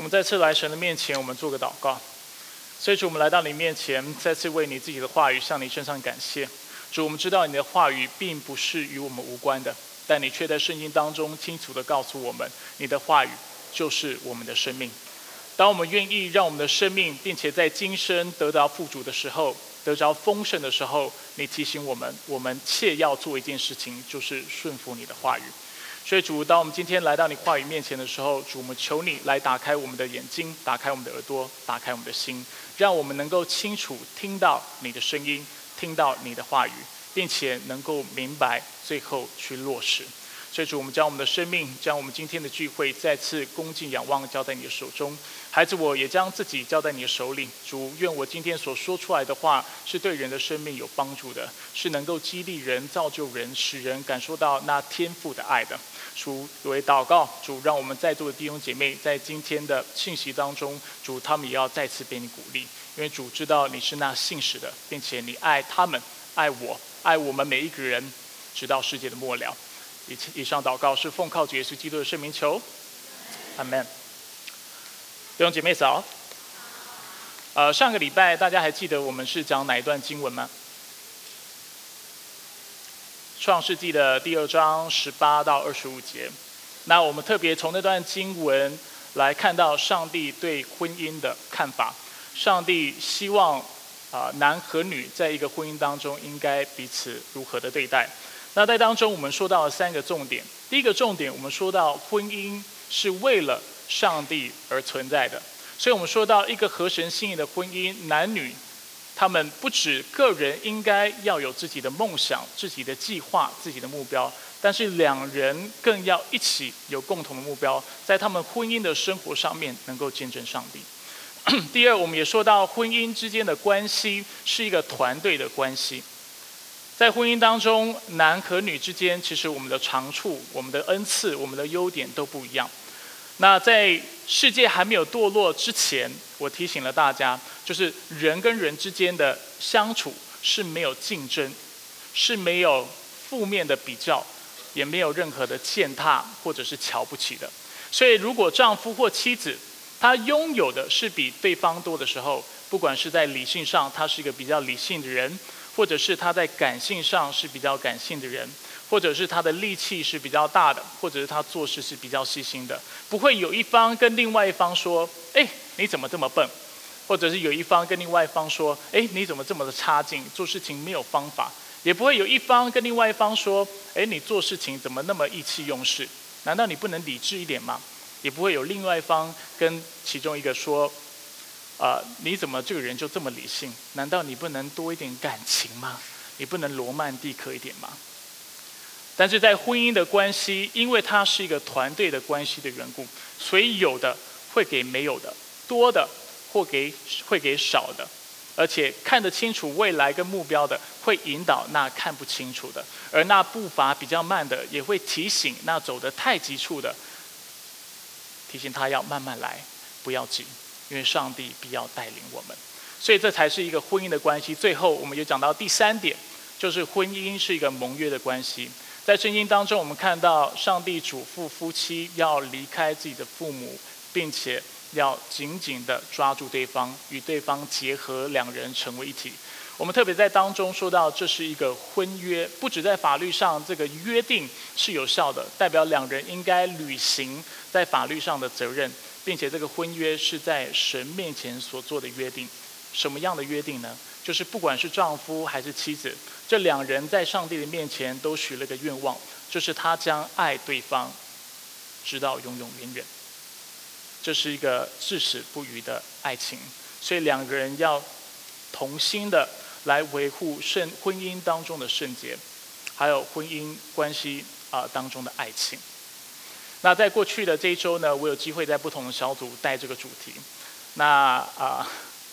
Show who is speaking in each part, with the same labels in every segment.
Speaker 1: 我们再次来神的面前，我们做个祷告。所以主，我们来到你面前，再次为你自己的话语向你身上感谢。主，我们知道你的话语并不是与我们无关的，但你却在圣经当中清楚的告诉我们，你的话语就是我们的生命。当我们愿意让我们的生命，并且在今生得到富足的时候，得着丰盛的时候，你提醒我们，我们切要做一件事情，就是顺服你的话语。所以主，当我们今天来到你话语面前的时候，主，我们求你来打开我们的眼睛，打开我们的耳朵，打开我们的心，让我们能够清楚听到你的声音，听到你的话语，并且能够明白，最后去落实。所以主，我们将我们的生命，将我们今天的聚会再次恭敬仰望，交在你的手中。孩子，我也将自己交在你的手里。主，愿我今天所说出来的话，是对人的生命有帮助的，是能够激励人、造就人、使人感受到那天赋的爱的。主，为祷告，主，让我们在座的弟兄姐妹在今天的信息当中，主，他们也要再次被你鼓励，因为主知道你是那信实的，并且你爱他们，爱我，爱我们每一个人，直到世界的末了。以上祷告是奉靠主耶稣基督的圣名求，阿门。弟兄姐妹早。呃，上个礼拜大家还记得我们是讲哪一段经文吗？创世纪的第二章十八到二十五节。那我们特别从那段经文来看到上帝对婚姻的看法。上帝希望啊男和女在一个婚姻当中应该彼此如何的对待。那在当中，我们说到了三个重点。第一个重点，我们说到婚姻是为了上帝而存在的，所以我们说到一个合神心意的婚姻，男女他们不止个人应该要有自己的梦想、自己的计划、自己的目标，但是两人更要一起有共同的目标，在他们婚姻的生活上面能够见证上帝。第二，我们也说到婚姻之间的关系是一个团队的关系。在婚姻当中，男和女之间，其实我们的长处、我们的恩赐、我们的优点都不一样。那在世界还没有堕落之前，我提醒了大家，就是人跟人之间的相处是没有竞争，是没有负面的比较，也没有任何的践踏或者是瞧不起的。所以，如果丈夫或妻子他拥有的是比对方多的时候，不管是在理性上，他是一个比较理性的人。或者是他在感性上是比较感性的人，或者是他的力气是比较大的，或者是他做事是比较细心的，不会有一方跟另外一方说：“哎，你怎么这么笨？”或者是有一方跟另外一方说：“哎，你怎么这么的差劲，做事情没有方法？”也不会有一方跟另外一方说：“哎，你做事情怎么那么意气用事？难道你不能理智一点吗？”也不会有另外一方跟其中一个说。啊，你怎么这个人就这么理性？难道你不能多一点感情吗？你不能罗曼蒂克一点吗？但是在婚姻的关系，因为它是一个团队的关系的缘故，所以有的会给没有的，多的或给会给少的，而且看得清楚未来跟目标的，会引导那看不清楚的，而那步伐比较慢的，也会提醒那走得太急促的，提醒他要慢慢来，不要急。因为上帝必要带领我们，所以这才是一个婚姻的关系。最后，我们就讲到第三点，就是婚姻是一个盟约的关系。在圣经当中，我们看到上帝嘱咐夫妻要离开自己的父母，并且要紧紧的抓住对方，与对方结合，两人成为一体。我们特别在当中说到，这是一个婚约，不止在法律上这个约定是有效的，代表两人应该履行在法律上的责任。并且这个婚约是在神面前所做的约定，什么样的约定呢？就是不管是丈夫还是妻子，这两人在上帝的面前都许了个愿望，就是他将爱对方，直到永永远远。这是一个至死不渝的爱情，所以两个人要同心的来维护圣婚姻当中的圣洁，还有婚姻关系啊当中的爱情。那在过去的这一周呢，我有机会在不同的小组带这个主题。那啊，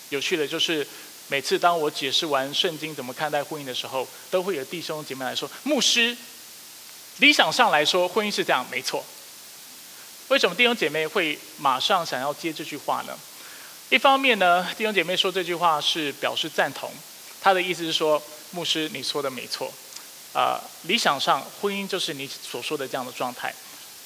Speaker 1: 有趣的就是，每次当我解释完圣经怎么看待婚姻的时候，都会有弟兄姐妹来说：“牧师，理想上来说，婚姻是这样，没错。”为什么弟兄姐妹会马上想要接这句话呢？一方面呢，弟兄姐妹说这句话是表示赞同，他的意思是说：“牧师，你说的没错。啊，理想上婚姻就是你所说的这样的状态。”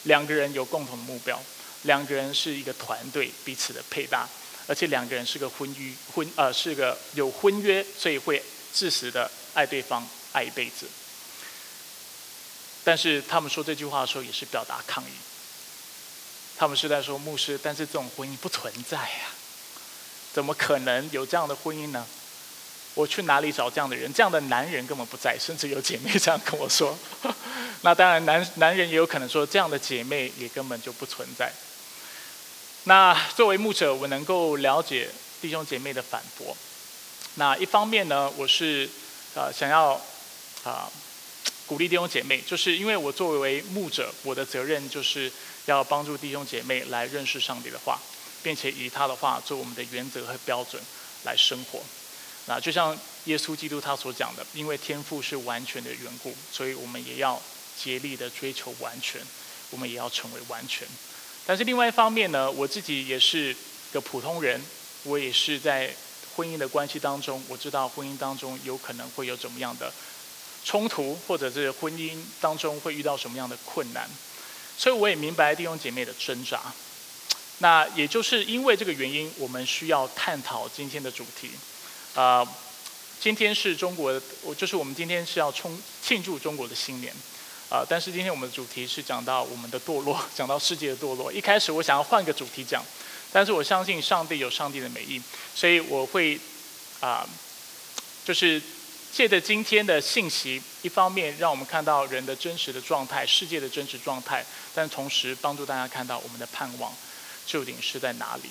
Speaker 1: 两个人有共同的目标，两个人是一个团队，彼此的配搭，而且两个人是个婚约婚呃是个有婚约，所以会至死的爱对方，爱一辈子。但是他们说这句话的时候，也是表达抗议。他们是在说牧师，但是这种婚姻不存在呀，怎么可能有这样的婚姻呢？我去哪里找这样的人？这样的男人根本不在，甚至有姐妹这样跟我说。那当然，男男人也有可能说，这样的姐妹也根本就不存在。那作为牧者，我能够了解弟兄姐妹的反驳。那一方面呢，我是呃想要啊鼓励弟兄姐妹，就是因为我作为牧者，我的责任就是要帮助弟兄姐妹来认识上帝的话，并且以他的话做我们的原则和标准来生活。那就像耶稣基督他所讲的，因为天赋是完全的缘故，所以我们也要竭力的追求完全，我们也要成为完全。但是另外一方面呢，我自己也是个普通人，我也是在婚姻的关系当中，我知道婚姻当中有可能会有怎么样的冲突，或者是婚姻当中会遇到什么样的困难，所以我也明白弟兄姐妹的挣扎。那也就是因为这个原因，我们需要探讨今天的主题。啊，今天是中国，我就是我们今天是要冲庆祝中国的新年，啊，但是今天我们的主题是讲到我们的堕落，讲到世界的堕落。一开始我想要换个主题讲，但是我相信上帝有上帝的美意，所以我会啊，就是借着今天的信息，一方面让我们看到人的真实的状态，世界的真实状态，但同时帮助大家看到我们的盼望究竟是在哪里。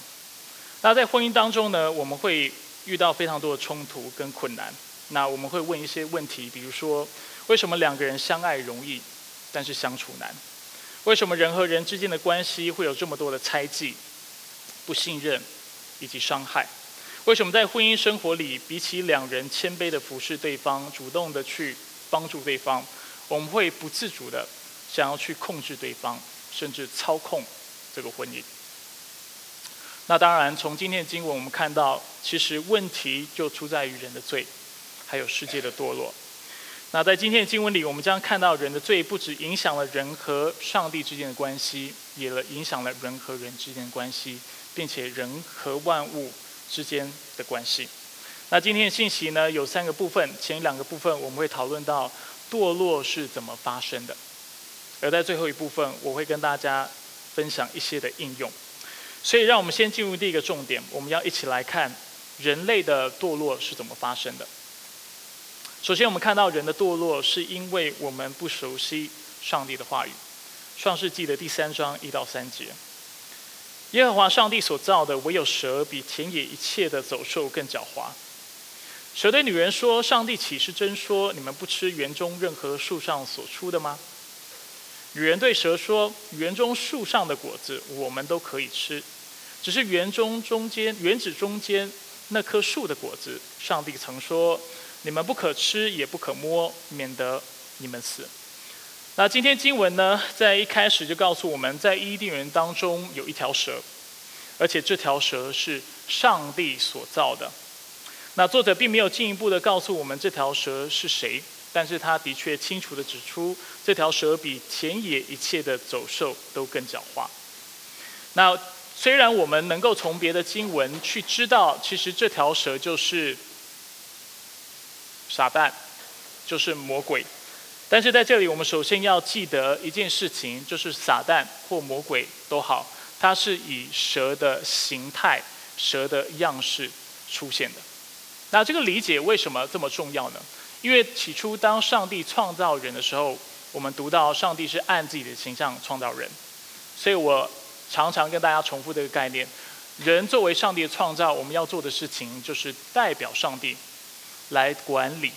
Speaker 1: 那在婚姻当中呢，我们会。遇到非常多的冲突跟困难，那我们会问一些问题，比如说，为什么两个人相爱容易，但是相处难？为什么人和人之间的关系会有这么多的猜忌、不信任以及伤害？为什么在婚姻生活里，比起两人谦卑的服侍对方、主动的去帮助对方，我们会不自主的想要去控制对方，甚至操控这个婚姻？那当然，从今天的经文我们看到，其实问题就出在于人的罪，还有世界的堕落。那在今天的经文里，我们将看到人的罪不止影响了人和上帝之间的关系，也影响了人和人之间的关系，并且人和万物之间的关系。那今天的信息呢，有三个部分，前两个部分我们会讨论到堕落是怎么发生的，而在最后一部分，我会跟大家分享一些的应用。所以，让我们先进入第一个重点，我们要一起来看人类的堕落是怎么发生的。首先，我们看到人的堕落是因为我们不熟悉上帝的话语。创世纪的第三章一到三节，耶和华上帝所造的唯有蛇比田野一切的走兽更狡猾。蛇对女人说：“上帝岂是真说你们不吃园中任何树上所出的吗？”女人对蛇说：“园中树上的果子，我们都可以吃，只是园中中间园子中间那棵树的果子，上帝曾说，你们不可吃，也不可摸，免得你们死。”那今天经文呢，在一开始就告诉我们在伊甸园当中有一条蛇，而且这条蛇是上帝所造的。那作者并没有进一步的告诉我们这条蛇是谁。但是他的确清楚的指出，这条蛇比田野一切的走兽都更狡猾。那虽然我们能够从别的经文去知道，其实这条蛇就是傻蛋，就是魔鬼。但是在这里，我们首先要记得一件事情，就是撒旦或魔鬼都好，它是以蛇的形态、蛇的样式出现的。那这个理解为什么这么重要呢？因为起初，当上帝创造人的时候，我们读到上帝是按自己的形象创造人，所以我常常跟大家重复这个概念：人作为上帝的创造，我们要做的事情就是代表上帝来管理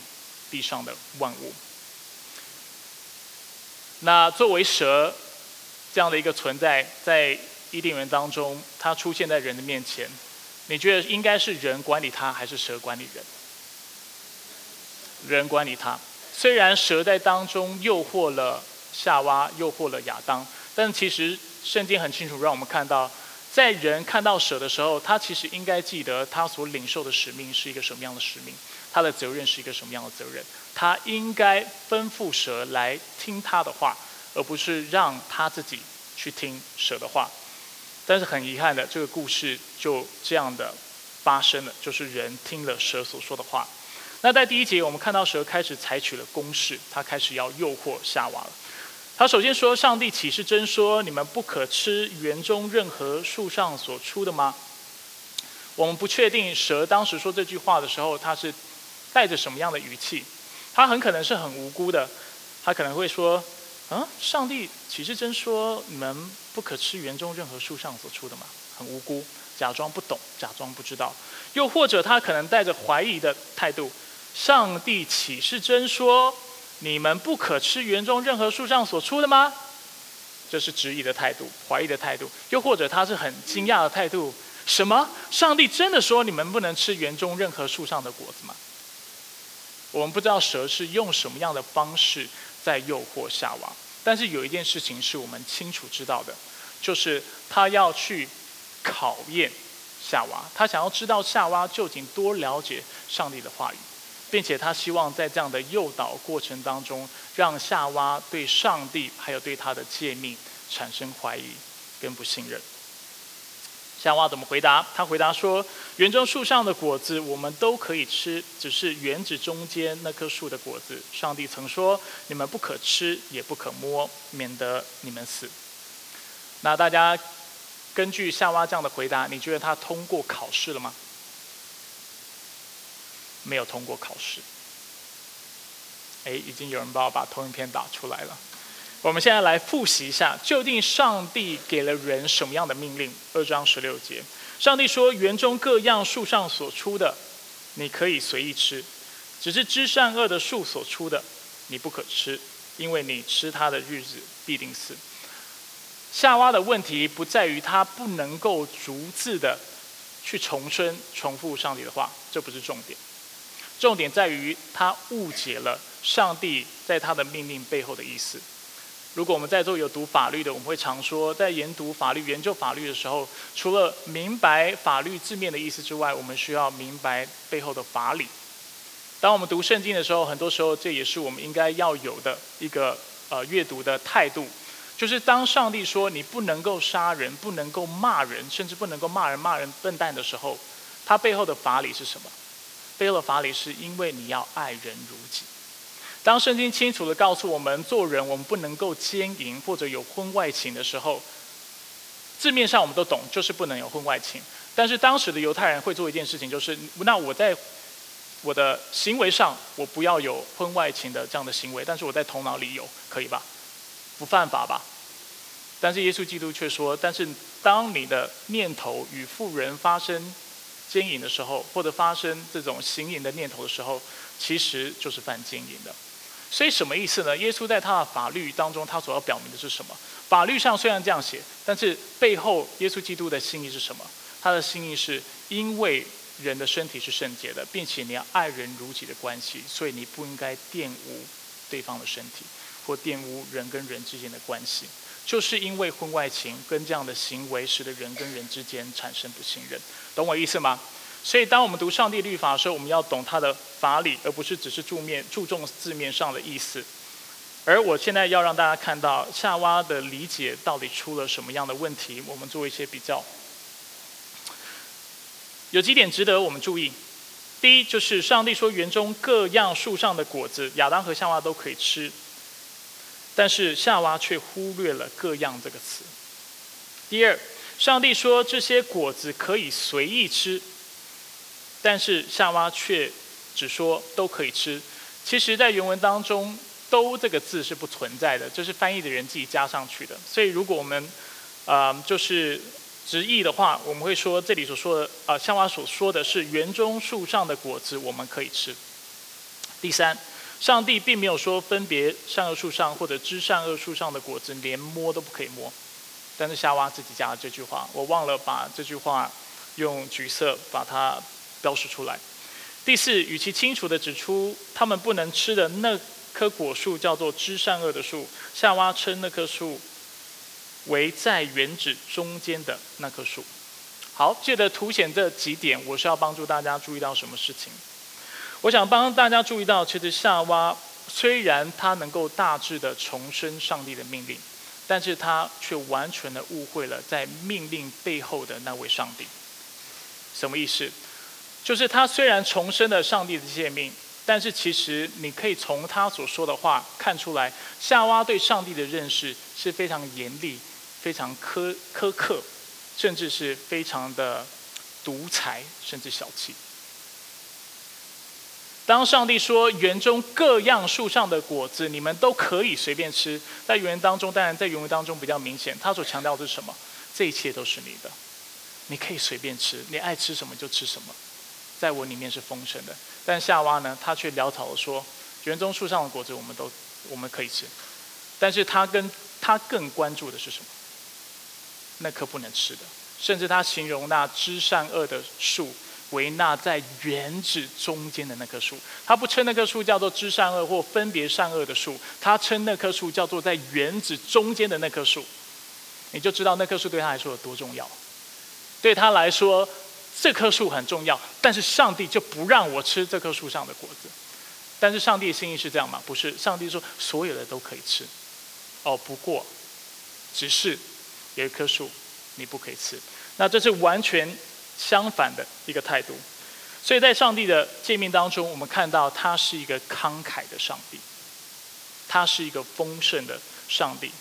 Speaker 1: 地上的万物。那作为蛇这样的一个存在，在伊甸园当中，它出现在人的面前，你觉得应该是人管理它，还是蛇管理人？人管理他，虽然蛇在当中诱惑了夏娃，诱惑了亚当，但其实圣经很清楚让我们看到，在人看到蛇的时候，他其实应该记得他所领受的使命是一个什么样的使命，他的责任是一个什么样的责任，他应该吩咐蛇来听他的话，而不是让他自己去听蛇的话。但是很遗憾的，这个故事就这样的发生了，就是人听了蛇所说的话。那在第一节，我们看到蛇开始采取了攻势，他开始要诱惑夏娃了。他首先说：“上帝岂是真说你们不可吃园中任何树上所出的吗？”我们不确定蛇当时说这句话的时候，他是带着什么样的语气。他很可能是很无辜的，他可能会说：“啊，上帝岂是真说你们？”不可吃园中任何树上所出的吗，很无辜，假装不懂，假装不知道，又或者他可能带着怀疑的态度，上帝岂是真说你们不可吃园中任何树上所出的吗？这是质疑的态度，怀疑的态度，又或者他是很惊讶的态度，什么？上帝真的说你们不能吃园中任何树上的果子吗？我们不知道蛇是用什么样的方式在诱惑夏娃。但是有一件事情是我们清楚知道的，就是他要去考验夏娃，他想要知道夏娃究竟多了解上帝的话语，并且他希望在这样的诱导过程当中，让夏娃对上帝还有对他的诫命产生怀疑跟不信任。夏娃怎么回答？他回答说：“园中树上的果子我们都可以吃，只是园子中间那棵树的果子，上帝曾说你们不可吃，也不可摸，免得你们死。”那大家根据夏娃这样的回答，你觉得他通过考试了吗？没有通过考试。哎，已经有人帮我把投影片打出来了。我们现在来复习一下，究竟上帝给了人什么样的命令？二章十六节，上帝说：“园中各样树上所出的，你可以随意吃；只是知善恶的树所出的，你不可吃，因为你吃它的日子必定死。”夏娃的问题不在于他不能够逐字的去重申、重复上帝的话，这不是重点。重点在于他误解了上帝在他的命令背后的意思。如果我们在座有读法律的，我们会常说，在研读法律、研究法律的时候，除了明白法律字面的意思之外，我们需要明白背后的法理。当我们读圣经的时候，很多时候这也是我们应该要有的一个呃阅读的态度，就是当上帝说你不能够杀人、不能够骂人，甚至不能够骂人、骂人笨蛋的时候，他背后的法理是什么？背了法理是因为你要爱人如己。当圣经清楚的告诉我们，做人我们不能够奸淫或者有婚外情的时候，字面上我们都懂，就是不能有婚外情。但是当时的犹太人会做一件事情，就是那我在我的行为上，我不要有婚外情的这样的行为，但是我在头脑里有，可以吧？不犯法吧？但是耶稣基督却说，但是当你的念头与妇人发生奸淫的时候，或者发生这种行淫的念头的时候，其实就是犯奸淫的。所以什么意思呢？耶稣在他的法律当中，他所要表明的是什么？法律上虽然这样写，但是背后耶稣基督的心意是什么？他的心意是因为人的身体是圣洁的，并且你要爱人如己的关系，所以你不应该玷污对方的身体，或玷污人跟人之间的关系。就是因为婚外情跟这样的行为，使得人跟人之间产生不信任。懂我意思吗？所以，当我们读上帝律法的时候，我们要懂它的法理，而不是只是注面注重字面上的意思。而我现在要让大家看到夏娃的理解到底出了什么样的问题，我们做一些比较。有几点值得我们注意。第一，就是上帝说园中各样树上的果子，亚当和夏娃都可以吃，但是夏娃却忽略了“各样”这个词。第二，上帝说这些果子可以随意吃。但是夏娃却只说都可以吃，其实，在原文当中，“都”这个字是不存在的，这是翻译的人自己加上去的。所以，如果我们，呃，就是直译的话，我们会说这里所说的，呃，夏娃所说的是园中树上的果子我们可以吃。第三，上帝并没有说分别善恶树上或者知善恶树上的果子连摸都不可以摸，但是夏娃自己加了这句话，我忘了把这句话用橘色把它。标示出来。第四，与其清楚地指出他们不能吃的那棵果树叫做知善恶的树，夏娃称那棵树为在原子中间的那棵树。好，借着凸显这几点，我是要帮助大家注意到什么事情？我想帮大家注意到，其实夏娃虽然她能够大致的重申上帝的命令，但是他却完全的误会了在命令背后的那位上帝。什么意思？就是他虽然重申了上帝的诫命，但是其实你可以从他所说的话看出来，夏娃对上帝的认识是非常严厉、非常苛苛刻，甚至是非常的独裁，甚至小气。当上帝说园中各样树上的果子，你们都可以随便吃，在园当中，当然在园当中比较明显，他所强调的是什么？这一切都是你的，你可以随便吃，你爱吃什么就吃什么，在我里面是丰盛的。但夏娃呢，他却潦草的说，园中树上的果子我们都我们可以吃，但是他跟他更关注的是什么？那棵不能吃的，甚至他形容那知善恶的树。为那在原子中间的那棵树，他不称那棵树叫做知善恶或分别善恶的树，他称那棵树叫做在原子中间的那棵树。你就知道那棵树对他来说有多重要。对他来说，这棵树很重要，但是上帝就不让我吃这棵树上的果子。但是上帝的心意是这样吗？不是，上帝说所有的都可以吃。哦，不过，只是有一棵树你不可以吃。那这是完全。相反的一个态度，所以在上帝的诫命当中，我们看到他是一个慷慨的上帝，他是一个丰盛的上帝。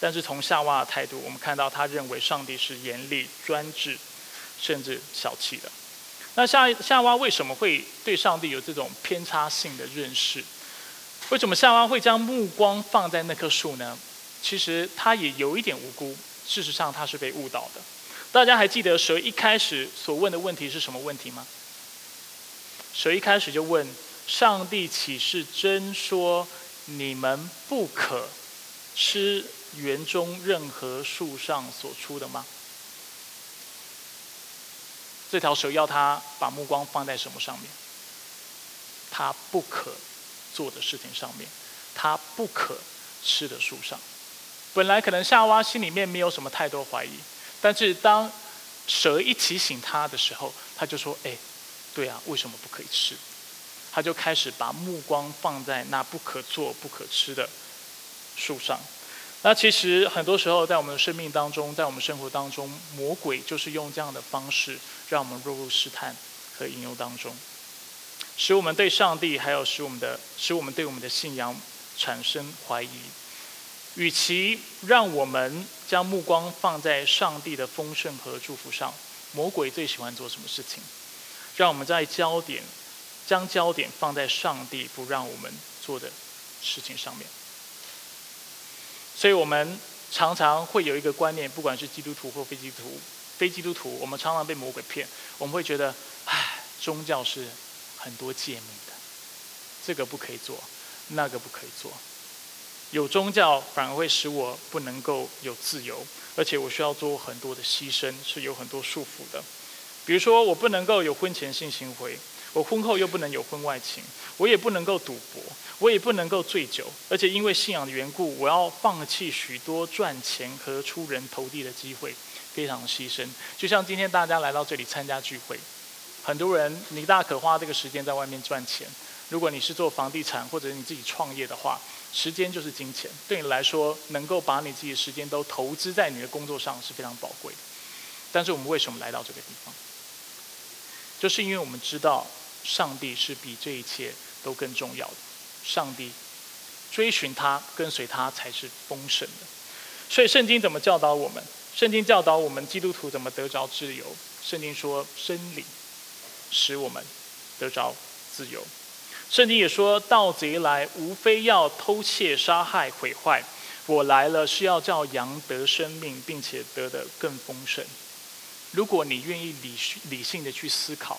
Speaker 1: 但是从夏娃的态度，我们看到他认为上帝是严厉、专制，甚至小气的。那夏夏娃为什么会对上帝有这种偏差性的认识？为什么夏娃会将目光放在那棵树呢？其实他也有一点无辜，事实上他是被误导的。大家还记得蛇一开始所问的问题是什么问题吗？蛇一开始就问：“上帝岂是真说你们不可吃园中任何树上所出的吗？”这条蛇要他把目光放在什么上面？他不可做的事情上面，他不可吃的树上。本来可能夏娃心里面没有什么太多怀疑。但是当蛇一提醒他的时候，他就说：“哎，对啊，为什么不可以吃？”他就开始把目光放在那不可做、不可吃的树上。那其实很多时候，在我们的生命当中，在我们生活当中，魔鬼就是用这样的方式，让我们落入试探和引诱当中，使我们对上帝，还有使我们的，使我们对我们的信仰产生怀疑。与其让我们将目光放在上帝的丰盛和祝福上，魔鬼最喜欢做什么事情？让我们在焦点，将焦点放在上帝不让我们做的事情上面。所以我们常常会有一个观念，不管是基督徒或非基督徒，非基督徒，我们常常被魔鬼骗。我们会觉得，唉，宗教是很多诫命的，这个不可以做，那个不可以做。有宗教反而会使我不能够有自由，而且我需要做很多的牺牲，是有很多束缚的。比如说，我不能够有婚前性行为，我婚后又不能有婚外情，我也不能够赌博，我也不能够醉酒，而且因为信仰的缘故，我要放弃许多赚钱和出人头地的机会，非常牺牲。就像今天大家来到这里参加聚会，很多人你大可花这个时间在外面赚钱。如果你是做房地产或者你自己创业的话，时间就是金钱，对你来说，能够把你自己的时间都投资在你的工作上是非常宝贵的。但是我们为什么来到这个地方？就是因为我们知道，上帝是比这一切都更重要的。上帝追寻他，跟随他才是丰盛的。所以圣经怎么教导我们？圣经教导我们基督徒怎么得着自由？圣经说真理使我们得着自由。圣经也说：“盗贼来，无非要偷窃、杀害、毁坏。我来了，是要叫羊得生命，并且得的更丰盛。”如果你愿意理理性的去思考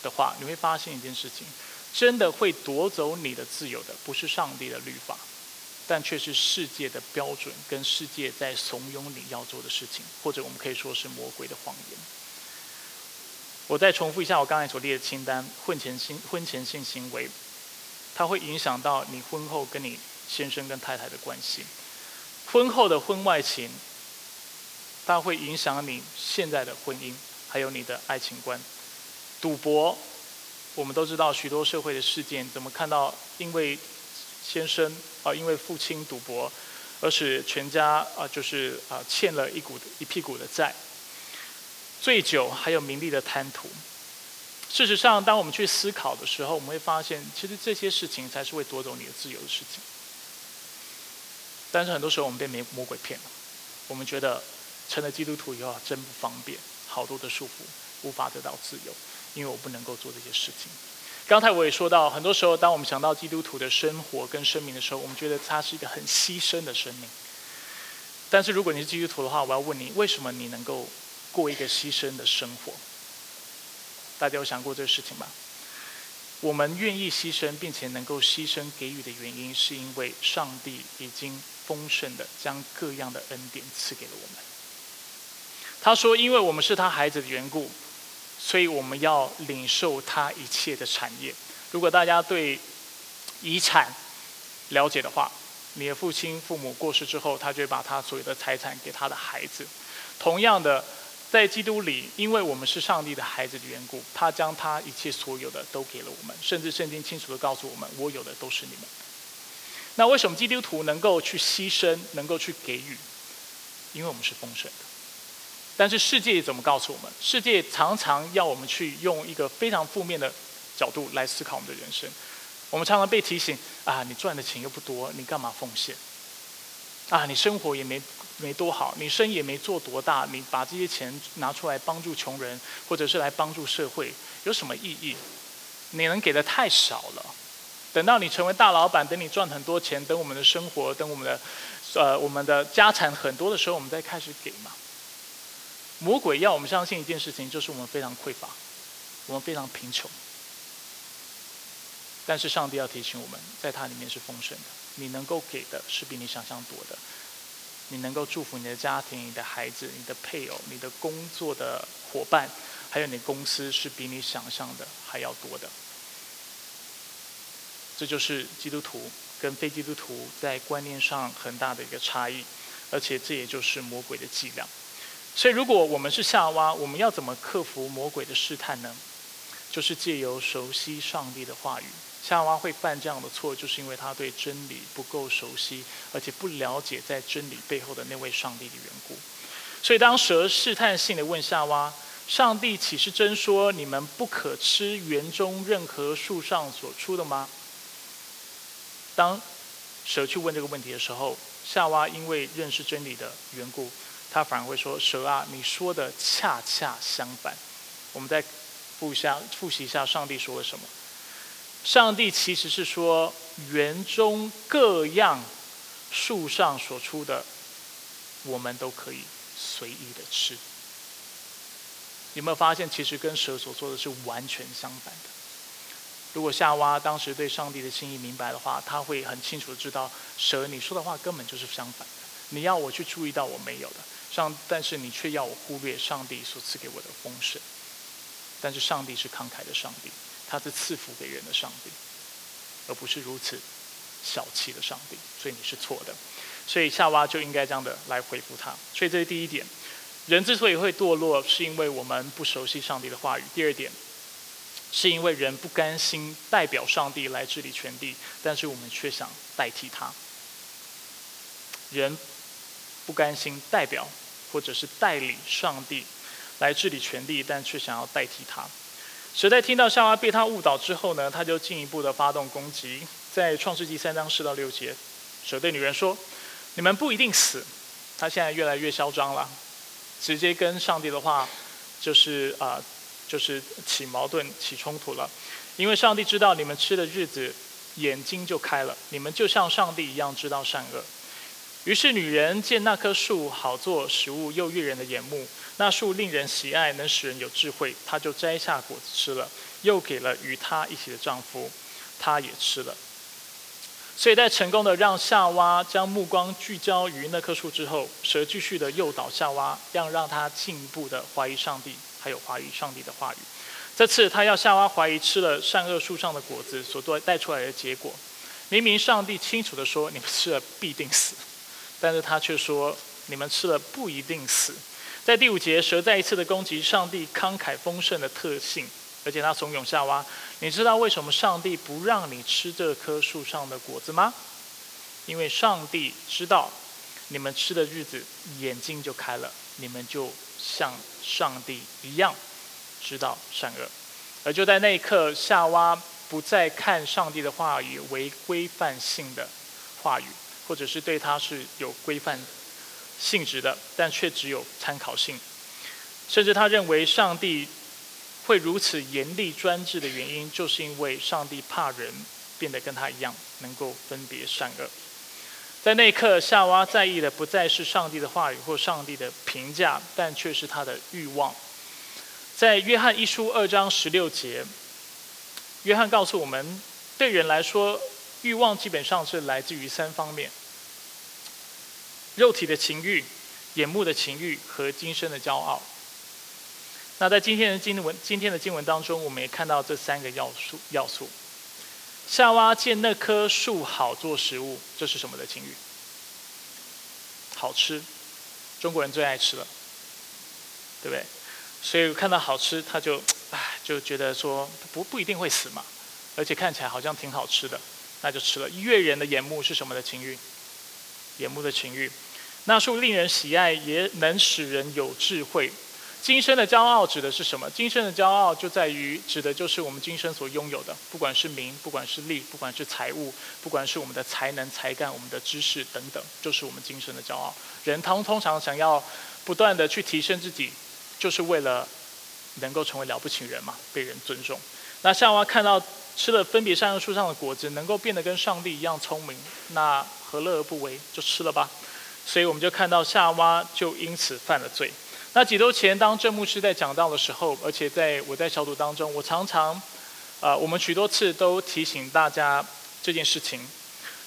Speaker 1: 的话，你会发现一件事情：真的会夺走你的自由的，不是上帝的律法，但却是世界的标准跟世界在怂恿你要做的事情，或者我们可以说是魔鬼的谎言。我再重复一下我刚才所列的清单：婚前性婚前性行为，它会影响到你婚后跟你先生跟太太的关系；婚后的婚外情，它会影响你现在的婚姻，还有你的爱情观；赌博，我们都知道许多社会的事件，怎么看到因为先生啊，因为父亲赌博，而使全家啊就是啊欠了一股一屁股的债。醉酒还有名利的贪图。事实上，当我们去思考的时候，我们会发现，其实这些事情才是会夺走你的自由的事情。但是很多时候，我们被魔魔鬼骗了。我们觉得成了基督徒以后真不方便，好多的束缚，无法得到自由，因为我不能够做这些事情。刚才我也说到，很多时候，当我们想到基督徒的生活跟生命的时候，我们觉得他是一个很牺牲的生命。但是如果你是基督徒的话，我要问你，为什么你能够过一个牺牲的生活？大家有想过这个事情吗？我们愿意牺牲，并且能够牺牲给予的原因，是因为上帝已经丰盛的将各样的恩典赐给了我们。他说：“因为我们是他孩子的缘故，所以我们要领受他一切的产业。”如果大家对遗产了解的话，你的父亲、父母过世之后，他就会把他所有的财产给他的孩子。同样的。在基督里，因为我们是上帝的孩子的缘故，他将他一切所有的都给了我们，甚至圣经清楚的告诉我们：“我有的都是你们。”那为什么基督徒能够去牺牲，能够去给予？因为我们是丰盛的。但是世界怎么告诉我们？世界常常要我们去用一个非常负面的角度来思考我们的人生。我们常常被提醒：“啊，你赚的钱又不多，你干嘛奉献？啊，你生活也没……”没多好，你生意也没做多大，你把这些钱拿出来帮助穷人，或者是来帮助社会，有什么意义？你能给的太少了。等到你成为大老板，等你赚很多钱，等我们的生活，等我们的，呃，我们的家产很多的时候，我们再开始给嘛。魔鬼要我们相信一件事情，就是我们非常匮乏，我们非常贫穷。但是上帝要提醒我们，在它里面是丰盛的，你能够给的是比你想象多的。你能够祝福你的家庭、你的孩子、你的配偶、你的工作的伙伴，还有你公司，是比你想象的还要多的。这就是基督徒跟非基督徒在观念上很大的一个差异，而且这也就是魔鬼的伎俩。所以，如果我们是夏娃，我们要怎么克服魔鬼的试探呢？就是借由熟悉上帝的话语。夏娃会犯这样的错，就是因为他对真理不够熟悉，而且不了解在真理背后的那位上帝的缘故。所以，当蛇试探性的问夏娃：“上帝岂是真说你们不可吃园中任何树上所出的吗？”当蛇去问这个问题的时候，夏娃因为认识真理的缘故，他反而会说：“蛇啊，你说的恰恰相反。”我们再复一下复习一下上帝说了什么。上帝其实是说，园中各样树上所出的，我们都可以随意的吃。有没有发现，其实跟蛇所说的是完全相反的？如果夏娃当时对上帝的心意明白的话，他会很清楚的知道，蛇你说的话根本就是相反的。你要我去注意到我没有的上，但是你却要我忽略上帝所赐给我的丰盛。但是上帝是慷慨的上帝。他是赐福给人的上帝，而不是如此小气的上帝，所以你是错的。所以夏娃就应该这样的来回复他。所以这是第一点，人之所以会堕落，是因为我们不熟悉上帝的话语。第二点，是因为人不甘心代表上帝来治理全地，但是我们却想代替他。人不甘心代表或者是代理上帝来治理全地，但却想要代替他。蛇在听到夏娃被他误导之后呢，他就进一步的发动攻击。在创世纪三章四到六节，蛇对女人说：“你们不一定死。”他现在越来越嚣张了，直接跟上帝的话就是啊，就是起矛盾、起冲突了。因为上帝知道你们吃的日子，眼睛就开了，你们就像上帝一样知道善恶。于是女人见那棵树好做食物，又悦人的眼目。那树令人喜爱，能使人有智慧。她就摘下果子吃了，又给了与她一起的丈夫，他也吃了。所以在成功的让夏娃将目光聚焦于那棵树之后，蛇继续的诱导夏娃，让让他进一步的怀疑上帝，还有怀疑上帝的话语。这次他要夏娃怀疑吃了善恶树上的果子所带带出来的结果。明明上帝清楚的说，你们吃了必定死，但是他却说，你们吃了不一定死。在第五节，蛇再一次的攻击上帝慷慨丰盛的特性，而且他怂恿夏娃：“你知道为什么上帝不让你吃这棵树上的果子吗？因为上帝知道你们吃的日子眼睛就开了，你们就像上帝一样知道善恶。而就在那一刻，夏娃不再看上帝的话语为规范性的话语，或者是对他是有规范性质的，但却只有参考性。甚至他认为上帝会如此严厉专制的原因，就是因为上帝怕人变得跟他一样，能够分别善恶。在那一刻，夏娃在意的不再是上帝的话语或上帝的评价，但却是他的欲望。在约翰一书二章十六节，约翰告诉我们，对人来说，欲望基本上是来自于三方面：肉体的情欲、眼目的情欲和今生的骄傲。那在今天的经文，今天的经文当中，我们也看到这三个要素。要素，夏娃见那棵树好做食物，这是什么的情欲？好吃，中国人最爱吃了，对不对？所以看到好吃，他就唉，就觉得说不不一定会死嘛，而且看起来好像挺好吃的，那就吃了。悦人的眼目是什么的情欲？眼目的情欲。那树令人喜爱，也能使人有智慧。今生的骄傲指的是什么？今生的骄傲就在于指的就是我们今生所拥有的，不管是名，不管是利，不管是财物，不管是我们的才能、才干、我们的知识等等，就是我们今生的骄傲。人通通常想要不断的去提升自己。就是为了能够成为了不起人嘛，被人尊重。那夏娃看到吃了分别善恶树上的果子，能够变得跟上帝一样聪明，那何乐而不为？就吃了吧。所以我们就看到夏娃就因此犯了罪。那几周前，当郑牧师在讲道的时候，而且在我在小组当中，我常常，呃，我们许多次都提醒大家这件事情，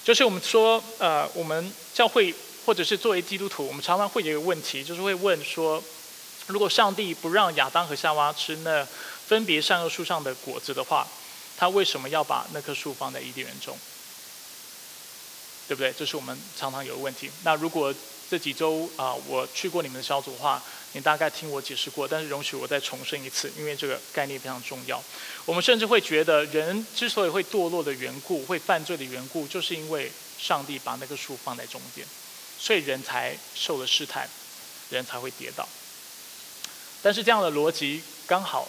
Speaker 1: 就是我们说，呃，我们教会或者是作为基督徒，我们常常会有一个问题，就是会问说。如果上帝不让亚当和夏娃吃那分别善恶树上的果子的话，他为什么要把那棵树放在伊甸园中？对不对？这是我们常常有的问题。那如果这几周啊，我去过你们的小组的话，你大概听我解释过，但是容许我再重申一次，因为这个概念非常重要。我们甚至会觉得，人之所以会堕落的缘故，会犯罪的缘故，就是因为上帝把那棵树放在中间，所以人才受了试探，人才会跌倒。但是这样的逻辑刚好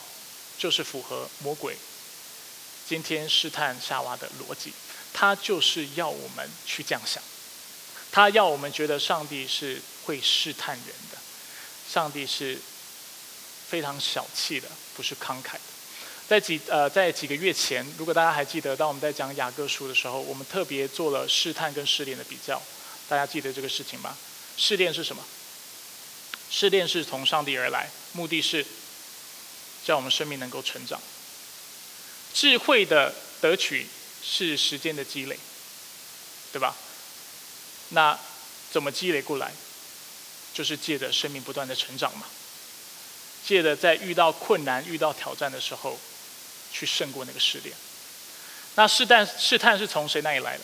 Speaker 1: 就是符合魔鬼今天试探夏娃的逻辑，他就是要我们去这样想，他要我们觉得上帝是会试探人的，上帝是非常小气的，不是慷慨的。在几呃在几个月前，如果大家还记得，当我们在讲雅各书的时候，我们特别做了试探跟试炼的比较，大家记得这个事情吗？试炼是什么？试炼是从上帝而来，目的是叫我们生命能够成长。智慧的得取是时间的积累，对吧？那怎么积累过来？就是借着生命不断的成长嘛。借着在遇到困难、遇到挑战的时候，去胜过那个试炼。那试探试探是从谁那里来的？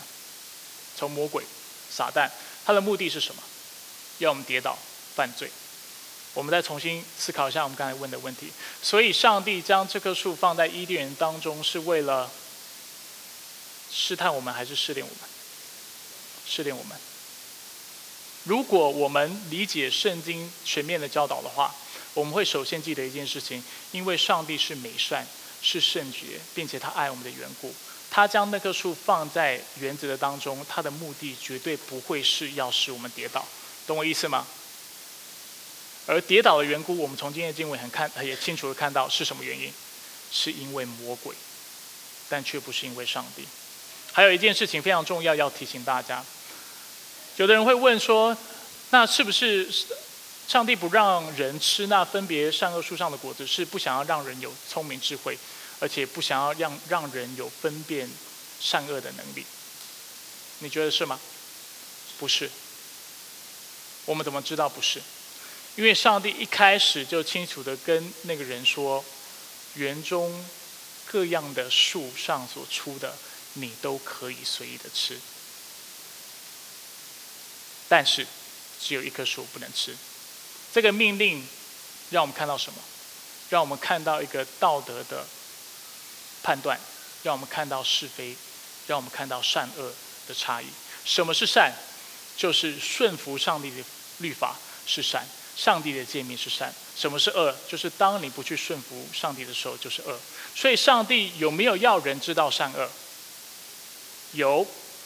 Speaker 1: 从魔鬼、撒旦。他的目的是什么？要我们跌倒、犯罪。我们再重新思考一下我们刚才问的问题。所以，上帝将这棵树放在伊甸园当中，是为了试探我们，还是试炼我们？试炼我们。如果我们理解圣经全面的教导的话，我们会首先记得一件事情：因为上帝是美善、是圣洁，并且他爱我们的缘故，他将那棵树放在园子的当中，他的目的绝对不会是要使我们跌倒。懂我意思吗？而跌倒的缘故，我们从今天的经文很看，也清楚的看到是什么原因，是因为魔鬼，但却不是因为上帝。还有一件事情非常重要，要提醒大家。有的人会问说，那是不是上帝不让人吃那分别善恶树上的果子，是不想要让人有聪明智慧，而且不想要让让人有分辨善恶的能力？你觉得是吗？不是。我们怎么知道不是？因为上帝一开始就清楚的跟那个人说，园中各样的树上所出的，你都可以随意的吃，但是只有一棵树不能吃。这个命令让我们看到什么？让我们看到一个道德的判断，让我们看到是非，让我们看到善恶的差异。什么是善？就是顺服上帝的律法是善，上帝的诫命是善。什么是恶？就是当你不去顺服上帝的时候，就是恶。所以，上帝有没有要人知道善恶？有，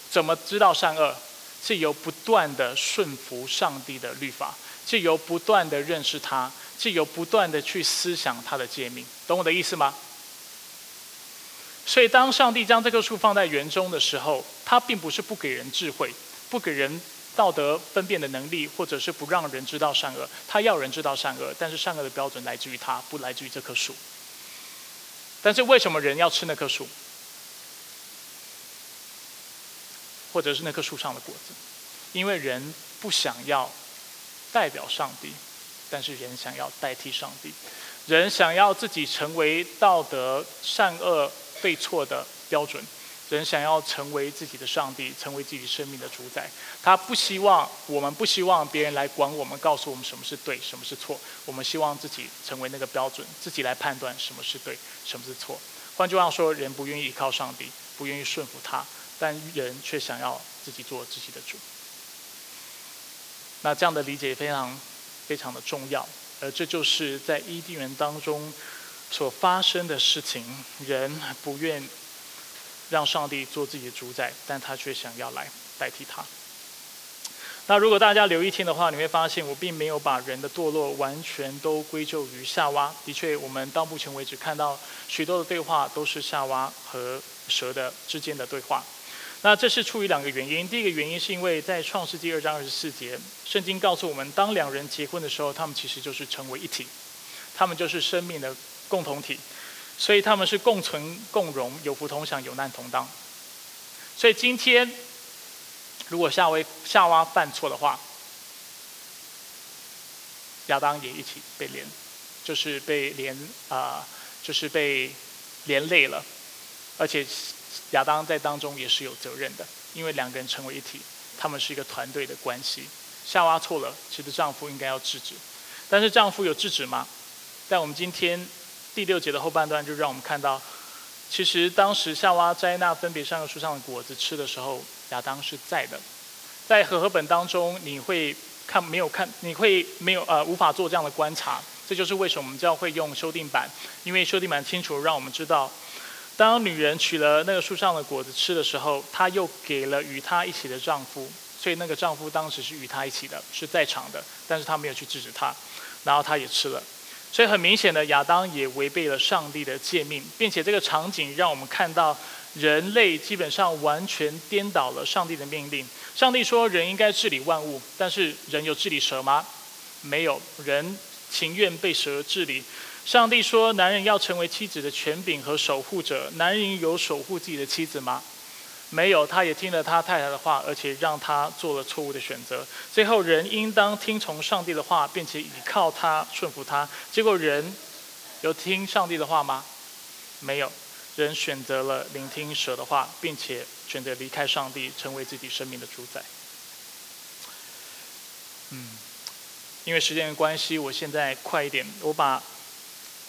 Speaker 1: 怎么知道善恶？是由不断的顺服上帝的律法，是由不断的认识他，是由不断的去思想他的诫命。懂我的意思吗？所以，当上帝将这棵树放在园中的时候，他并不是不给人智慧，不给人道德分辨的能力，或者是不让人知道善恶。他要人知道善恶，但是善恶的标准来自于他，不来自于这棵树。但是为什么人要吃那棵树，或者是那棵树上的果子？因为人不想要代表上帝，但是人想要代替上帝，人想要自己成为道德善恶。对错的标准，人想要成为自己的上帝，成为自己生命的主宰。他不希望我们不希望别人来管我们，告诉我们什么是对，什么是错。我们希望自己成为那个标准，自己来判断什么是对，什么是错。换句话说，人不愿意依靠上帝，不愿意顺服他，但人却想要自己做自己的主。那这样的理解非常非常的重要，而这就是在伊甸园当中。所发生的事情，人不愿让上帝做自己的主宰，但他却想要来代替他。那如果大家留意听的话，你会发现我并没有把人的堕落完全都归咎于夏娃。的确，我们到目前为止看到许多的对话都是夏娃和蛇的之间的对话。那这是出于两个原因。第一个原因是因为在创世纪二章二十四节，圣经告诉我们，当两人结婚的时候，他们其实就是成为一体，他们就是生命的。共同体，所以他们是共存共荣，有福同享，有难同当。所以今天，如果夏威夏娃犯错的话，亚当也一起被连，就是被连啊，就是被连累了。而且亚当在当中也是有责任的，因为两个人成为一体，他们是一个团队的关系。夏娃错了，其实丈夫应该要制止，但是丈夫有制止吗？在我们今天。第六节的后半段就让我们看到，其实当时夏娃摘那分别三个树上的果子吃的时候，亚当是在的。在和合本当中，你会看没有看？你会没有呃无法做这样的观察。这就是为什么我们教会用修订版，因为修订版清楚让我们知道，当女人取了那个树上的果子吃的时候，她又给了与她一起的丈夫，所以那个丈夫当时是与她一起的，是在场的，但是他没有去制止她，然后他也吃了。所以很明显的，亚当也违背了上帝的诫命，并且这个场景让我们看到，人类基本上完全颠倒了上帝的命令。上帝说人应该治理万物，但是人有治理蛇吗？没有人情愿被蛇治理。上帝说男人要成为妻子的权柄和守护者，男人有守护自己的妻子吗？没有，他也听了他太太的话，而且让他做了错误的选择。最后，人应当听从上帝的话，并且倚靠他、顺服他。结果，人有听上帝的话吗？没有，人选择了聆听蛇的话，并且选择离开上帝，成为自己生命的主宰。嗯，因为时间的关系，我现在快一点，我把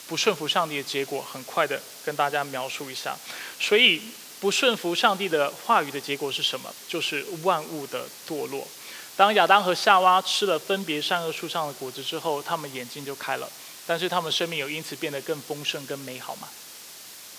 Speaker 1: 不顺服上帝的结果很快的跟大家描述一下。所以。不顺服上帝的话语的结果是什么？就是万物的堕落。当亚当和夏娃吃了分别善恶树上的果子之后，他们眼睛就开了，但是他们生命有因此变得更丰盛、更美好吗？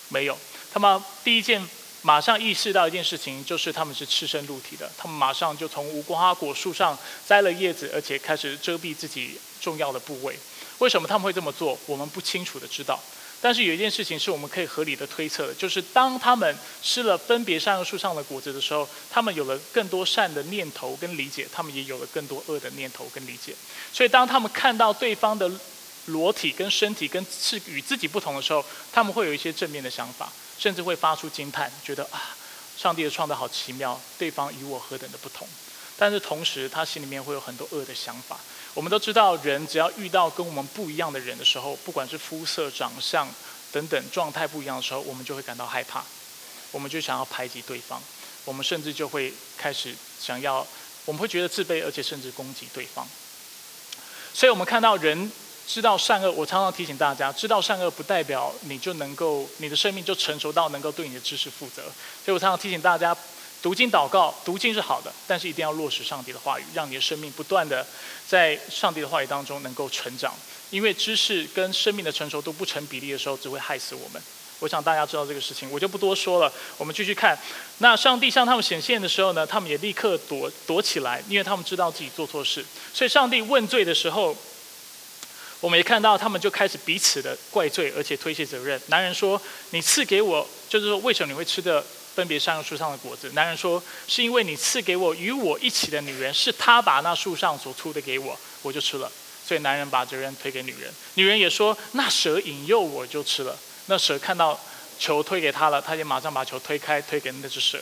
Speaker 1: 没有。他们第一件马上意识到一件事情，就是他们是赤身露体的。他们马上就从无花果树上摘了叶子，而且开始遮蔽自己重要的部位。为什么他们会这么做？我们不清楚的知道。但是有一件事情是我们可以合理的推测的，就是当他们吃了分别善恶树上的果子的时候，他们有了更多善的念头跟理解，他们也有了更多恶的念头跟理解。所以当他们看到对方的裸体跟身体跟是与自己不同的时候，他们会有一些正面的想法，甚至会发出惊叹，觉得啊，上帝的创造好奇妙，对方与我何等的不同。但是同时，他心里面会有很多恶的想法。我们都知道，人只要遇到跟我们不一样的人的时候，不管是肤色、长相等等状态不一样的时候，我们就会感到害怕，我们就想要排挤对方，我们甚至就会开始想要，我们会觉得自卑，而且甚至攻击对方。所以，我们看到人知道善恶，我常常提醒大家，知道善恶不代表你就能够，你的生命就成熟到能够对你的知识负责。所以我常常提醒大家。读经祷告，读经是好的，但是一定要落实上帝的话语，让你的生命不断的在上帝的话语当中能够成长。因为知识跟生命的成熟都不成比例的时候，只会害死我们。我想大家知道这个事情，我就不多说了。我们继续看，那上帝向他们显现的时候呢，他们也立刻躲躲起来，因为他们知道自己做错事。所以上帝问罪的时候，我们也看到他们就开始彼此的怪罪，而且推卸责任。男人说：“你赐给我，就是说为什么你会吃的分别善恶树上的果子？”男人说：“是因为你赐给我与我一起的女人，是她把那树上所出的给我，我就吃了。”所以男人把责任推给女人，女人也说：“那蛇引诱我就吃了。”那蛇看到球推给他了，他也马上把球推开，推给那只蛇。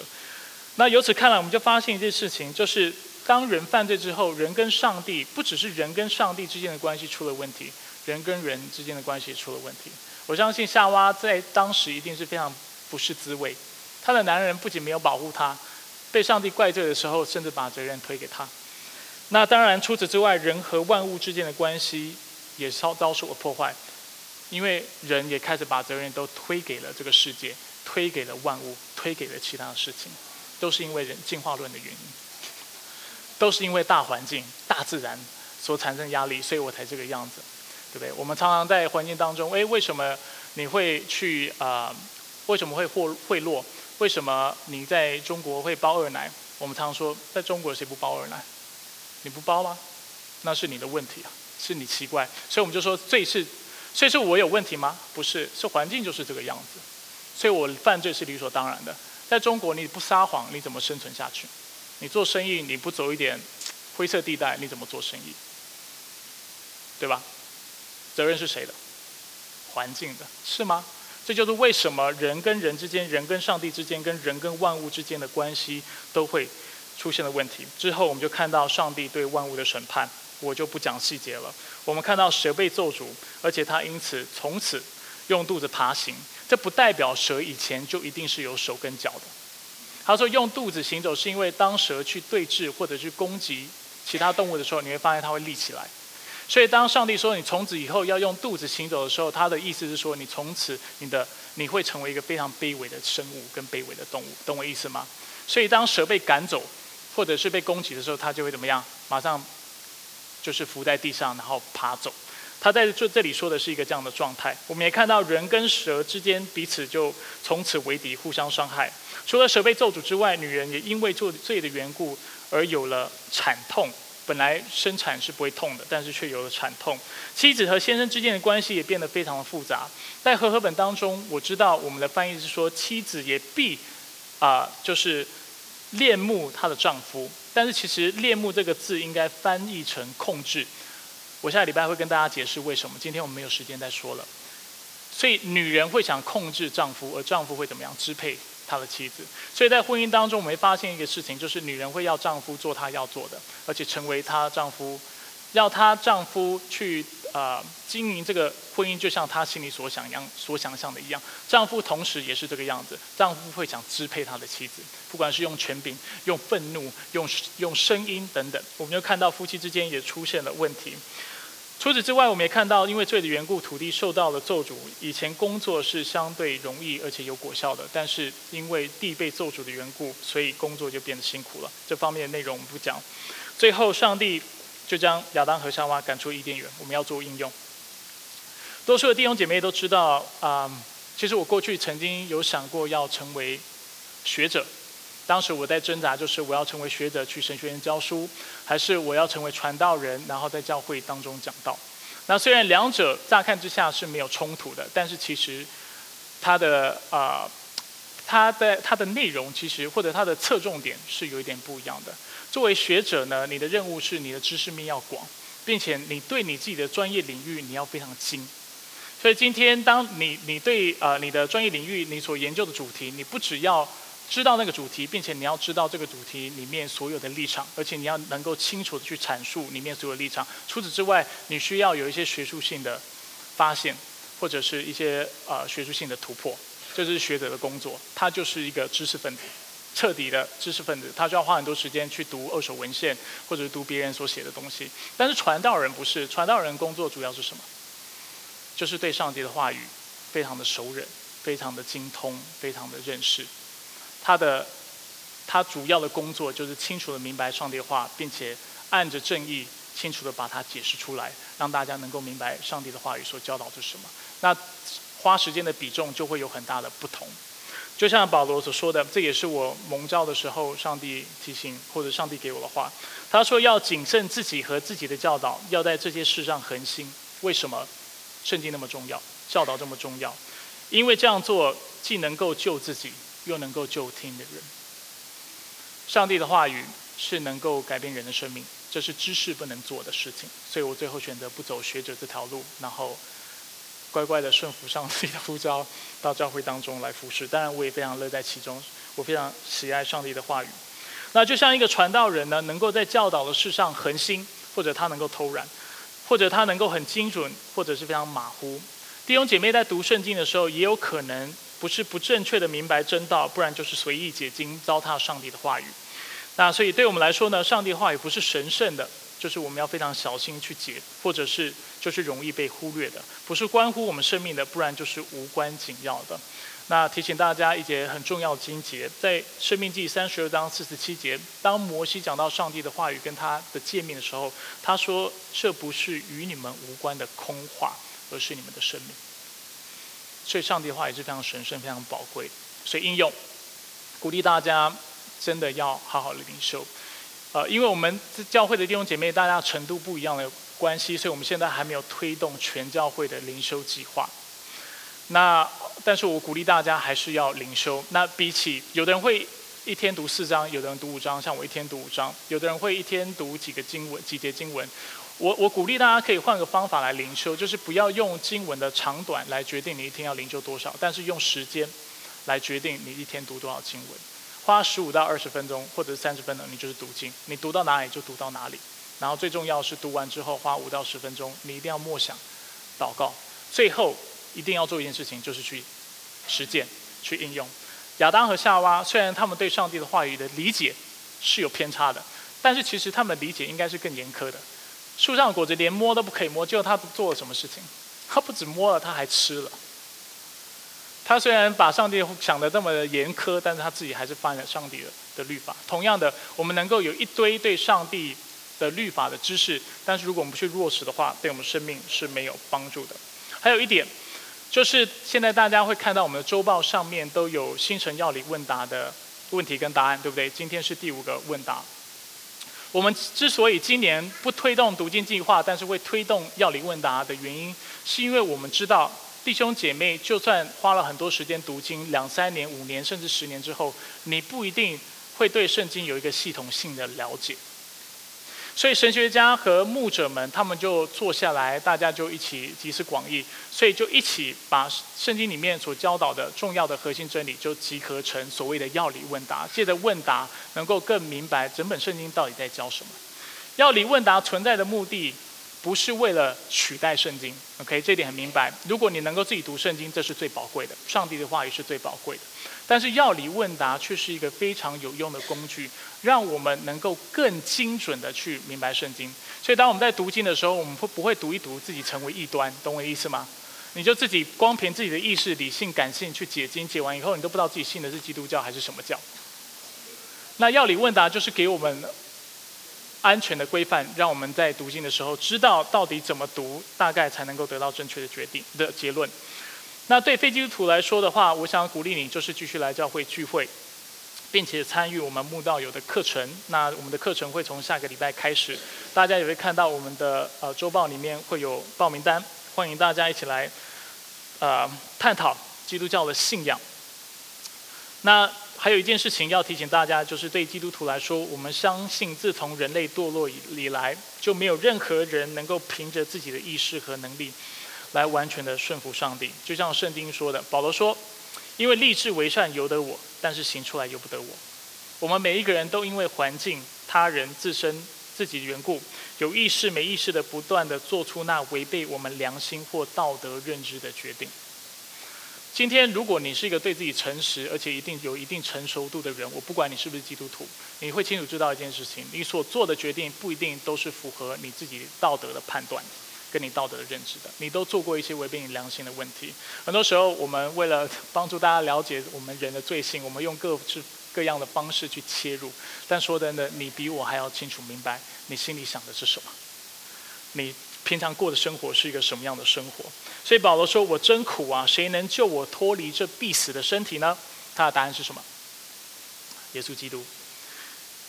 Speaker 1: 那由此看来，我们就发现一件事情，就是当人犯罪之后，人跟上帝不只是人跟上帝之间的关系出了问题，人跟人之间的关系也出了问题。我相信夏娃在当时一定是非常不是滋味。她的男人不仅没有保护她，被上帝怪罪的时候，甚至把责任推给她。那当然，除此之外，人和万物之间的关系也遭遭受了破坏。因为人也开始把责任都推给了这个世界，推给了万物，推给了其他的事情，都是因为人进化论的原因，都是因为大环境、大自然所产生压力，所以我才这个样子，对不对？我们常常在环境当中，哎，为什么你会去啊？为什么会贿贿赂？为什么你在中国会包二奶？我们常说，在中国谁不包二奶？你不包吗？那是你的问题啊，是你奇怪。所以我们就说，最是。所以是我有问题吗？不是，是环境就是这个样子。所以我犯罪是理所当然的。在中国，你不撒谎，你怎么生存下去？你做生意，你不走一点灰色地带，你怎么做生意？对吧？责任是谁的？环境的，是吗？这就是为什么人跟人之间、人跟上帝之间、跟人跟万物之间的关系都会出现了问题。之后，我们就看到上帝对万物的审判。我就不讲细节了。我们看到蛇被咒诅，而且它因此从此用肚子爬行。这不代表蛇以前就一定是有手跟脚的。他说用肚子行走，是因为当蛇去对峙或者去攻击其他动物的时候，你会发现它会立起来。所以当上帝说你从此以后要用肚子行走的时候，他的意思是说你从此你的你会成为一个非常卑微的生物跟卑微的动物，懂我意思吗？所以当蛇被赶走或者是被攻击的时候，它就会怎么样？马上。就是伏在地上，然后爬走。他在这这里说的是一个这样的状态。我们也看到人跟蛇之间彼此就从此为敌，互相伤害。除了蛇被咒诅之外，女人也因为做罪的缘故而有了惨痛。本来生产是不会痛的，但是却有了产痛。妻子和先生之间的关系也变得非常的复杂。在和合本当中，我知道我们的翻译是说，妻子也必啊，就是恋慕她的丈夫。但是其实“恋慕”这个字应该翻译成“控制”。我下礼拜会跟大家解释为什么。今天我们没有时间再说了。所以女人会想控制丈夫，而丈夫会怎么样支配他的妻子？所以在婚姻当中，我们会发现一个事情，就是女人会要丈夫做她要做的，而且成为她丈夫，要她丈夫去。啊，经营这个婚姻就像她心里所想一样，所想象的一样。丈夫同时也是这个样子，丈夫会想支配他的妻子，不管是用权柄、用愤怒、用用声音等等。我们就看到夫妻之间也出现了问题。除此之外，我们也看到，因为罪的缘故，土地受到了咒诅。以前工作是相对容易而且有果效的，但是因为地被咒诅的缘故，所以工作就变得辛苦了。这方面的内容我们不讲。最后，上帝。就将亚当和夏娃赶出伊甸园。我们要做应用。多数的弟兄姐妹都知道啊，其实我过去曾经有想过要成为学者。当时我在挣扎，就是我要成为学者去神学院教书，还是我要成为传道人，然后在教会当中讲道。那虽然两者乍看之下是没有冲突的，但是其实它的啊，它的它的内容其实或者它的侧重点是有一点不一样的。作为学者呢，你的任务是你的知识面要广，并且你对你自己的专业领域你要非常精。所以今天，当你你对呃你的专业领域你所研究的主题，你不只要知道那个主题，并且你要知道这个主题里面所有的立场，而且你要能够清楚的去阐述里面所有立场。除此之外，你需要有一些学术性的发现，或者是一些呃学术性的突破，这就是学者的工作，他就是一个知识分子。彻底的知识分子，他就要花很多时间去读二手文献，或者是读别人所写的东西。但是传道人不是，传道人工作主要是什么？就是对上帝的话语非常的熟稔，非常的精通，非常的认识。他的他主要的工作就是清楚的明白上帝的话，并且按着正义清楚的把它解释出来，让大家能够明白上帝的话语所教导是什么。那花时间的比重就会有很大的不同。就像保罗所说的，这也是我蒙召的时候，上帝提醒或者上帝给我的话。他说要谨慎自己和自己的教导，要在这些事上恒心。为什么圣经那么重要，教导这么重要？因为这样做既能够救自己，又能够救听的人。上帝的话语是能够改变人的生命，这是知识不能做的事情。所以我最后选择不走学者这条路，然后。乖乖的顺服上帝的呼召，到教会当中来服侍。当然，我也非常乐在其中。我非常喜爱上帝的话语。那就像一个传道人呢，能够在教导的事上恒心，或者他能够偷懒，或者他能够很精准，或者是非常马虎。弟兄姐妹在读圣经的时候，也有可能不是不正确的明白真道，不然就是随意解经，糟蹋上帝的话语。那所以对我们来说呢，上帝话语不是神圣的。就是我们要非常小心去解，或者是就是容易被忽略的，不是关乎我们生命的，不然就是无关紧要的。那提醒大家一节很重要的经节，在《生命记》三十二章四十七节，当摩西讲到上帝的话语跟他的诫命的时候，他说：“这不是与你们无关的空话，而是你们的生命。”所以，上帝的话也是非常神圣、非常宝贵。所以，应用鼓励大家真的要好好的领受。呃，因为我们教会的弟兄姐妹大家程度不一样的关系，所以我们现在还没有推动全教会的灵修计划。那，但是我鼓励大家还是要灵修。那比起有的人会一天读四章，有的人读五章，像我一天读五章；有的人会一天读几个经文、几节经文。我我鼓励大家可以换个方法来灵修，就是不要用经文的长短来决定你一天要灵修多少，但是用时间来决定你一天读多少经文。花十五到二十分钟，或者是三十分钟，你就是读经，你读到哪里就读到哪里。然后最重要是读完之后花五到十分钟，你一定要默想、祷告。最后一定要做一件事情，就是去实践、去应用。亚当和夏娃虽然他们对上帝的话语的理解是有偏差的，但是其实他们的理解应该是更严苛的。树上的果子连摸都不可以摸，结果他做了什么事情？他不止摸了，他还吃了。他虽然把上帝想的这么严苛，但是他自己还是犯了上帝的的律法。同样的，我们能够有一堆对上帝的律法的知识，但是如果我们不去落实的话，对我们生命是没有帮助的。还有一点，就是现在大家会看到我们的周报上面都有星辰要理问答的问题跟答案，对不对？今天是第五个问答。我们之所以今年不推动读经计划，但是会推动药理问答的原因，是因为我们知道。弟兄姐妹，就算花了很多时间读经，两三年、五年甚至十年之后，你不一定会对圣经有一个系统性的了解。所以神学家和牧者们，他们就坐下来，大家就一起集思广益，所以就一起把圣经里面所教导的重要的核心真理，就集合成所谓的药理问答。借着问答，能够更明白整本圣经到底在教什么。药理问答存在的目的。不是为了取代圣经，OK，这点很明白。如果你能够自己读圣经，这是最宝贵的，上帝的话语是最宝贵的。但是药理问答却是一个非常有用的工具，让我们能够更精准的去明白圣经。所以当我们在读经的时候，我们会不会读一读自己成为异端？懂我的意思吗？你就自己光凭自己的意识、理性、感性去解经，解完以后，你都不知道自己信的是基督教还是什么教。那药理问答就是给我们。安全的规范，让我们在读经的时候知道到底怎么读，大概才能够得到正确的决定的结论。那对非基督徒来说的话，我想鼓励你，就是继续来教会聚会，并且参与我们慕道友的课程。那我们的课程会从下个礼拜开始，大家也会看到我们的呃周报里面会有报名单，欢迎大家一起来呃探讨基督教的信仰。那还有一件事情要提醒大家，就是对基督徒来说，我们相信自从人类堕落以以来，就没有任何人能够凭着自己的意识和能力，来完全的顺服上帝。就像圣经说的，保罗说：“因为立志为善由得我，但是行出来由不得我。”我们每一个人都因为环境、他人、自身、自己的缘故，有意识没意识的不断的做出那违背我们良心或道德认知的决定。今天，如果你是一个对自己诚实，而且一定有一定成熟度的人，我不管你是不是基督徒，你会清楚知道一件事情：你所做的决定不一定都是符合你自己道德的判断，跟你道德的认知的。你都做过一些违背你良心的问题。很多时候，我们为了帮助大家了解我们人的罪性，我们用各式各样的方式去切入。但说真的，你比我还要清楚明白你心里想的是什么，你平常过的生活是一个什么样的生活。所以保罗说：“我真苦啊，谁能救我脱离这必死的身体呢？”他的答案是什么？耶稣基督。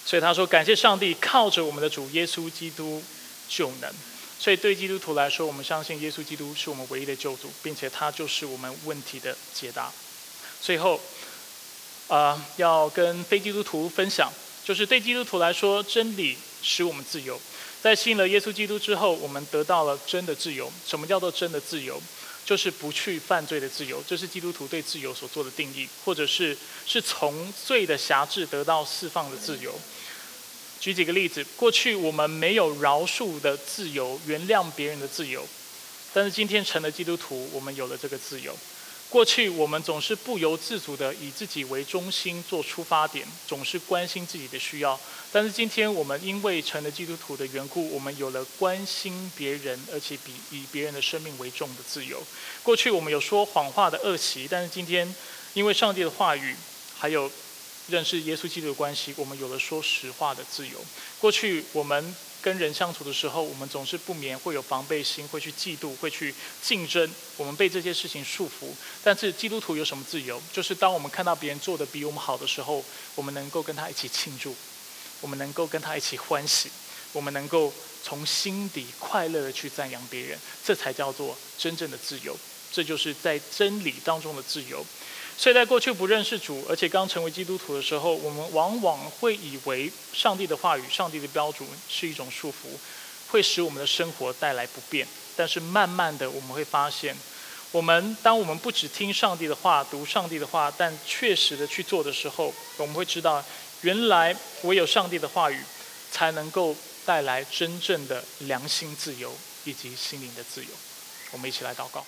Speaker 1: 所以他说：“感谢上帝，靠着我们的主耶稣基督就能。”所以对基督徒来说，我们相信耶稣基督是我们唯一的救主，并且他就是我们问题的解答。最后，啊，要跟非基督徒分享，就是对基督徒来说，真理使我们自由。在信了耶稣基督之后，我们得到了真的自由。什么叫做真的自由？就是不去犯罪的自由。这是基督徒对自由所做的定义，或者是是从罪的辖制得到释放的自由。举几个例子，过去我们没有饶恕的自由，原谅别人的自由，但是今天成了基督徒，我们有了这个自由。过去我们总是不由自主的以自己为中心做出发点，总是关心自己的需要，但是今天我们因为成了基督徒的缘故，我们有了关心别人，而且比以别人的生命为重的自由。过去我们有说谎话的恶习，但是今天因为上帝的话语，还有。认识耶稣基督的关系，我们有了说实话的自由。过去我们跟人相处的时候，我们总是不免会有防备心，会去嫉妒，会去竞争，我们被这些事情束缚。但是基督徒有什么自由？就是当我们看到别人做的比我们好的时候，我们能够跟他一起庆祝，我们能够跟他一起欢喜，我们能够从心底快乐的去赞扬别人，这才叫做真正的自由。这就是在真理当中的自由。所以在过去不认识主，而且刚成为基督徒的时候，我们往往会以为上帝的话语、上帝的标准是一种束缚，会使我们的生活带来不便。但是慢慢的，我们会发现，我们当我们不只听上帝的话、读上帝的话，但确实的去做的时候，我们会知道，原来唯有上帝的话语，才能够带来真正的良心自由以及心灵的自由。我们一起来祷告。